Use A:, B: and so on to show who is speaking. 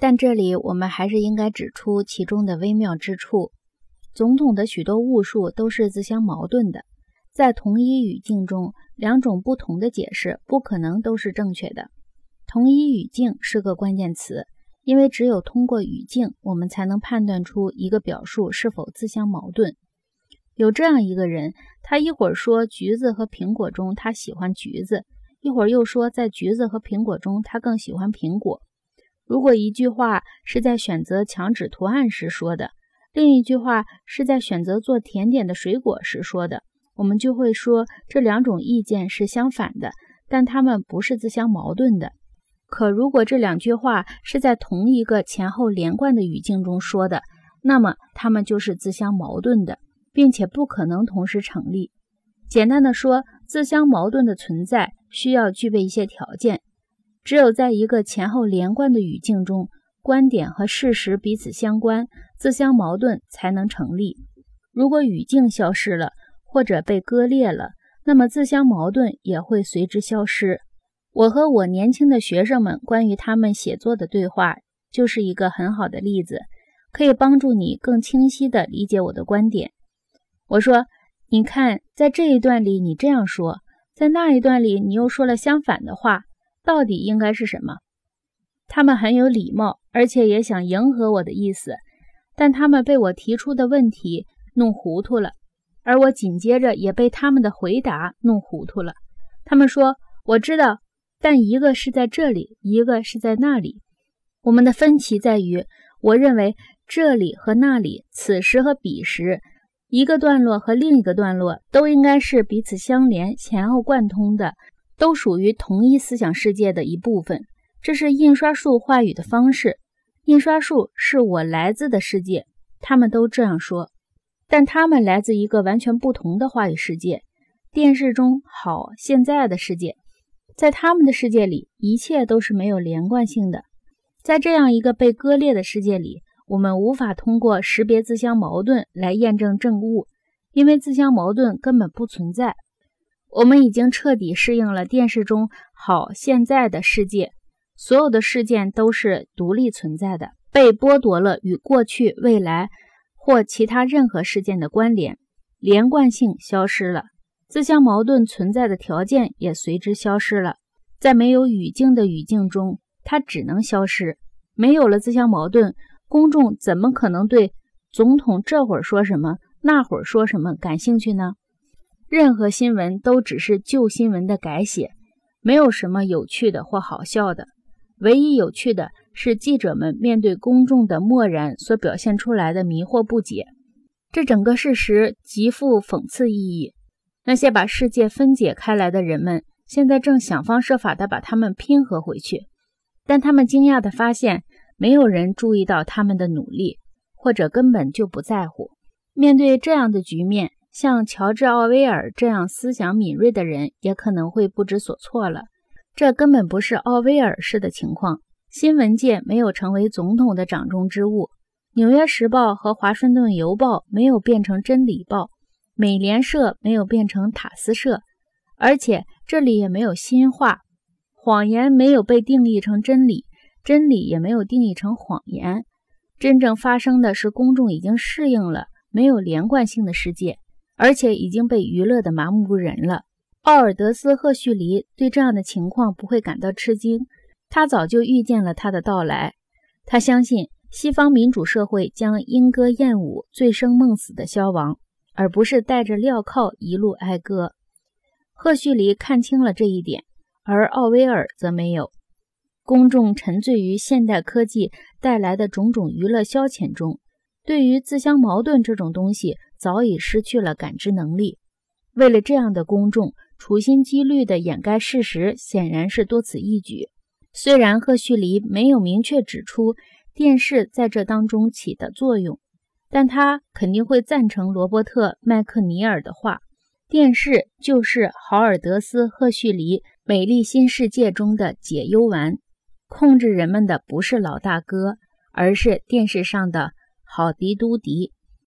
A: 但这里我们还是应该指出其中的微妙之处。总统的许多误述都是自相矛盾的，在同一语境中，两种不同的解释不可能都是正确的。同一语境是个关键词，因为只有通过语境，我们才能判断出一个表述是否自相矛盾。有这样一个人，他一会儿说橘子和苹果中他喜欢橘子，一会儿又说在橘子和苹果中他更喜欢苹果。如果一句话是在选择墙纸图案时说的，另一句话是在选择做甜点的水果时说的，我们就会说这两种意见是相反的，但它们不是自相矛盾的。可如果这两句话是在同一个前后连贯的语境中说的，那么它们就是自相矛盾的，并且不可能同时成立。简单的说，自相矛盾的存在需要具备一些条件。只有在一个前后连贯的语境中，观点和事实彼此相关，自相矛盾才能成立。如果语境消失了，或者被割裂了，那么自相矛盾也会随之消失。我和我年轻的学生们关于他们写作的对话，就是一个很好的例子，可以帮助你更清晰地理解我的观点。我说：“你看，在这一段里你这样说，在那一段里你又说了相反的话。”到底应该是什么？他们很有礼貌，而且也想迎合我的意思，但他们被我提出的问题弄糊涂了，而我紧接着也被他们的回答弄糊涂了。他们说：“我知道，但一个是在这里，一个是在那里。我们的分歧在于，我认为这里和那里，此时和彼时，一个段落和另一个段落都应该是彼此相连、前后贯通的。”都属于同一思想世界的一部分，这是印刷术话语的方式。印刷术是我来自的世界，他们都这样说，但他们来自一个完全不同的话语世界。电视中好现在的世界，在他们的世界里，一切都是没有连贯性的。在这样一个被割裂的世界里，我们无法通过识别自相矛盾来验证正物，因为自相矛盾根本不存在。我们已经彻底适应了电视中好现在的世界，所有的事件都是独立存在的，被剥夺了与过去、未来或其他任何事件的关联，连贯性消失了，自相矛盾存在的条件也随之消失了。在没有语境的语境中，它只能消失。没有了自相矛盾，公众怎么可能对总统这会儿说什么、那会儿说什么感兴趣呢？任何新闻都只是旧新闻的改写，没有什么有趣的或好笑的。唯一有趣的是记者们面对公众的漠然所表现出来的迷惑不解。这整个事实极富讽刺意义。那些把世界分解开来的人们，现在正想方设法地把它们拼合回去，但他们惊讶地发现，没有人注意到他们的努力，或者根本就不在乎。面对这样的局面。像乔治·奥威尔这样思想敏锐的人也可能会不知所措了。这根本不是奥威尔式的情况。新闻界没有成为总统的掌中之物，《纽约时报》和《华盛顿邮报》没有变成《真理报》，美联社没有变成塔斯社，而且这里也没有新话。谎言没有被定义成真理，真理也没有定义成谎言。真正发生的是，公众已经适应了没有连贯性的世界。而且已经被娱乐的麻木不仁了。奥尔德斯·赫胥黎对这样的情况不会感到吃惊，他早就预见了他的到来。他相信西方民主社会将莺歌燕舞、醉生梦死的消亡，而不是带着镣铐一路哀歌。赫胥黎看清了这一点，而奥威尔则没有。公众沉醉于现代科技带来的种种娱乐消遣中，对于自相矛盾这种东西。早已失去了感知能力。为了这样的公众，处心积虑地掩盖事实，显然是多此一举。虽然赫胥黎没有明确指出电视在这当中起的作用，但他肯定会赞成罗伯特·麦克尼尔的话：电视就是豪尔德斯·赫胥黎美丽新世界中的解忧丸。控制人们的不是老大哥，而是电视上的好迪都迪。